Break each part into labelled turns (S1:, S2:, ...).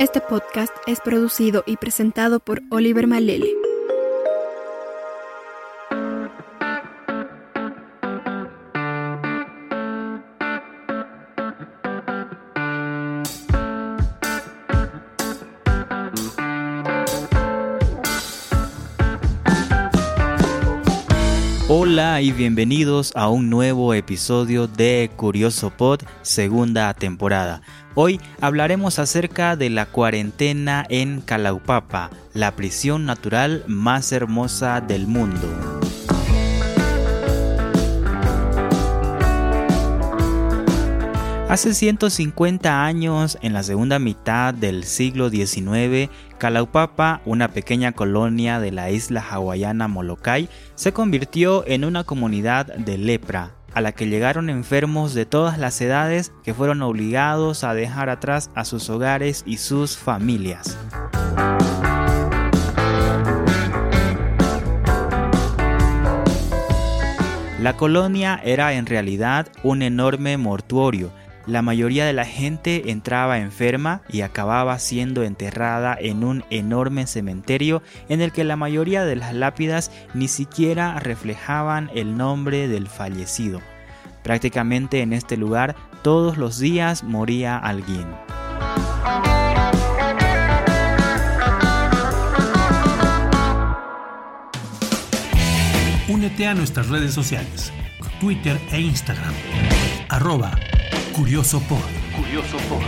S1: Este podcast es producido y presentado por Oliver Malele.
S2: Hola y bienvenidos a un nuevo episodio de Curioso Pod, segunda temporada. Hoy hablaremos acerca de la cuarentena en Calaupapa, la prisión natural más hermosa del mundo. Hace 150 años, en la segunda mitad del siglo XIX, Kalaupapa, una pequeña colonia de la isla hawaiana Molokai, se convirtió en una comunidad de lepra, a la que llegaron enfermos de todas las edades que fueron obligados a dejar atrás a sus hogares y sus familias. La colonia era en realidad un enorme mortuorio la mayoría de la gente entraba enferma y acababa siendo enterrada en un enorme cementerio en el que la mayoría de las lápidas ni siquiera reflejaban el nombre del fallecido. Prácticamente en este lugar todos los días moría alguien.
S3: Únete a nuestras redes sociales, Twitter e Instagram. Arroba Curioso por. Curioso por.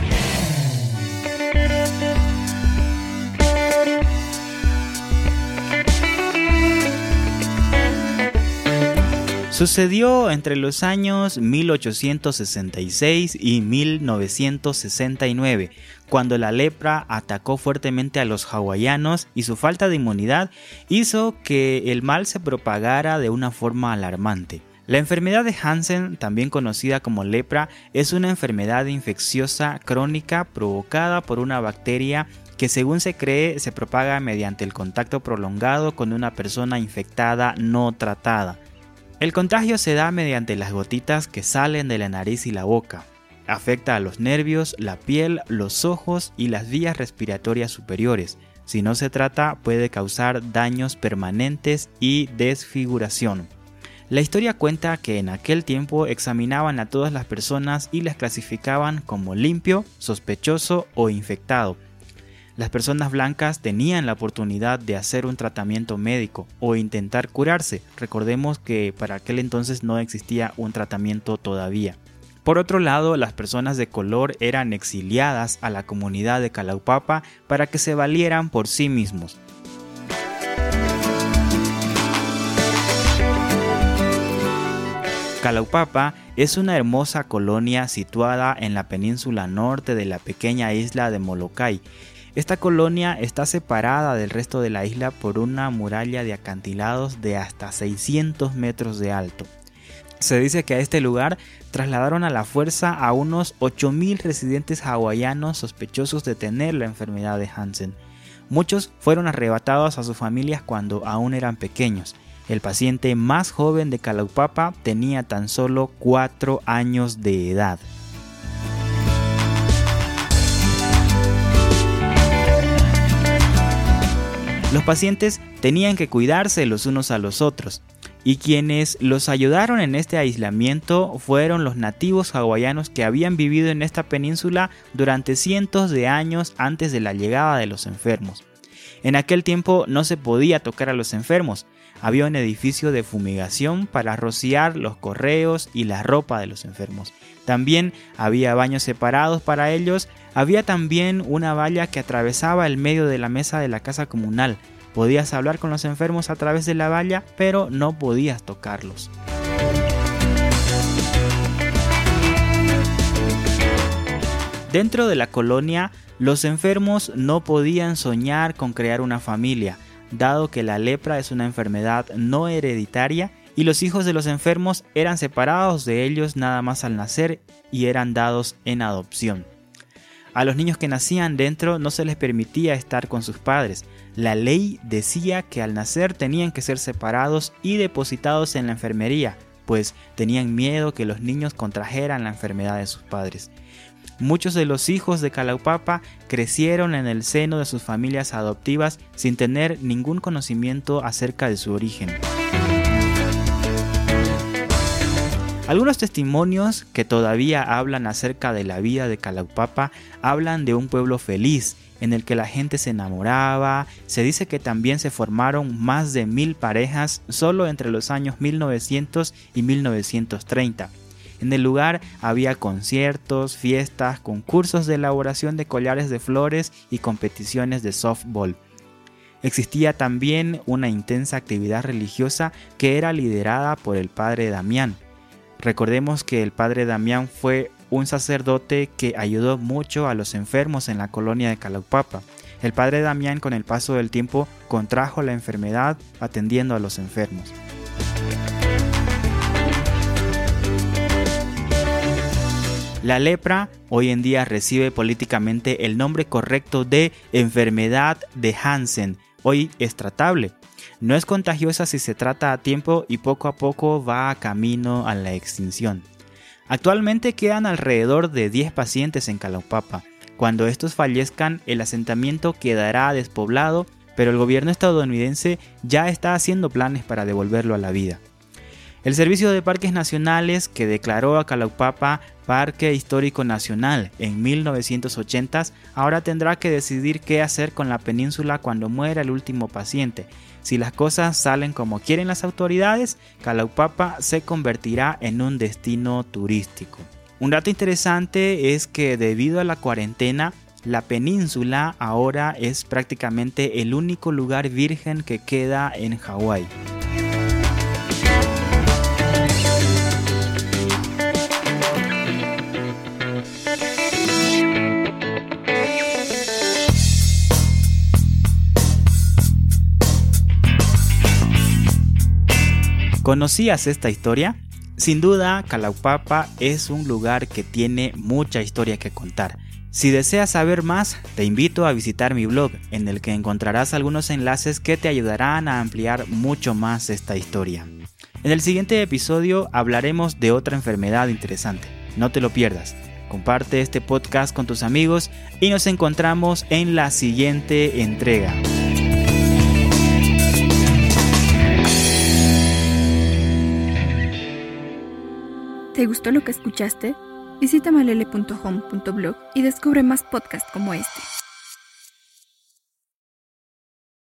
S2: Sucedió entre los años 1866 y 1969, cuando la lepra atacó fuertemente a los hawaianos y su falta de inmunidad hizo que el mal se propagara de una forma alarmante. La enfermedad de Hansen, también conocida como lepra, es una enfermedad infecciosa crónica provocada por una bacteria que según se cree se propaga mediante el contacto prolongado con una persona infectada no tratada. El contagio se da mediante las gotitas que salen de la nariz y la boca. Afecta a los nervios, la piel, los ojos y las vías respiratorias superiores. Si no se trata puede causar daños permanentes y desfiguración. La historia cuenta que en aquel tiempo examinaban a todas las personas y las clasificaban como limpio, sospechoso o infectado. Las personas blancas tenían la oportunidad de hacer un tratamiento médico o intentar curarse. Recordemos que para aquel entonces no existía un tratamiento todavía. Por otro lado, las personas de color eran exiliadas a la comunidad de Calaupapa para que se valieran por sí mismos. Calaupapa es una hermosa colonia situada en la península norte de la pequeña isla de Molokai. Esta colonia está separada del resto de la isla por una muralla de acantilados de hasta 600 metros de alto. Se dice que a este lugar trasladaron a la fuerza a unos 8.000 residentes hawaianos sospechosos de tener la enfermedad de Hansen. Muchos fueron arrebatados a sus familias cuando aún eran pequeños el paciente más joven de Calaupapa tenía tan solo 4 años de edad. Los pacientes tenían que cuidarse los unos a los otros, y quienes los ayudaron en este aislamiento fueron los nativos hawaianos que habían vivido en esta península durante cientos de años antes de la llegada de los enfermos. En aquel tiempo no se podía tocar a los enfermos, había un edificio de fumigación para rociar los correos y la ropa de los enfermos. También había baños separados para ellos, había también una valla que atravesaba el medio de la mesa de la casa comunal. Podías hablar con los enfermos a través de la valla, pero no podías tocarlos. Dentro de la colonia, los enfermos no podían soñar con crear una familia, dado que la lepra es una enfermedad no hereditaria y los hijos de los enfermos eran separados de ellos nada más al nacer y eran dados en adopción. A los niños que nacían dentro no se les permitía estar con sus padres. La ley decía que al nacer tenían que ser separados y depositados en la enfermería, pues tenían miedo que los niños contrajeran la enfermedad de sus padres. Muchos de los hijos de Calaupapa crecieron en el seno de sus familias adoptivas sin tener ningún conocimiento acerca de su origen. Algunos testimonios que todavía hablan acerca de la vida de Calaupapa hablan de un pueblo feliz, en el que la gente se enamoraba. Se dice que también se formaron más de mil parejas solo entre los años 1900 y 1930. En el lugar había conciertos, fiestas, concursos de elaboración de collares de flores y competiciones de softball. Existía también una intensa actividad religiosa que era liderada por el padre Damián. Recordemos que el padre Damián fue un sacerdote que ayudó mucho a los enfermos en la colonia de Calaupapa. El padre Damián con el paso del tiempo contrajo la enfermedad atendiendo a los enfermos. La lepra hoy en día recibe políticamente el nombre correcto de enfermedad de Hansen, hoy es tratable. No es contagiosa si se trata a tiempo y poco a poco va a camino a la extinción. Actualmente quedan alrededor de 10 pacientes en Calaupapa. Cuando estos fallezcan, el asentamiento quedará despoblado, pero el gobierno estadounidense ya está haciendo planes para devolverlo a la vida. El Servicio de Parques Nacionales, que declaró a Calaupapa Parque Histórico Nacional en 1980, ahora tendrá que decidir qué hacer con la península cuando muera el último paciente, si las cosas salen como quieren las autoridades, Calaupapa se convertirá en un destino turístico. Un dato interesante es que debido a la cuarentena, la península ahora es prácticamente el único lugar virgen que queda en Hawái. ¿Conocías esta historia? Sin duda, Calaupapa es un lugar que tiene mucha historia que contar. Si deseas saber más, te invito a visitar mi blog, en el que encontrarás algunos enlaces que te ayudarán a ampliar mucho más esta historia. En el siguiente episodio hablaremos de otra enfermedad interesante. No te lo pierdas. Comparte este podcast con tus amigos y nos encontramos en la siguiente entrega.
S1: ¿Te gustó lo que escuchaste? Visita malele.home.blog y descubre más podcasts como este.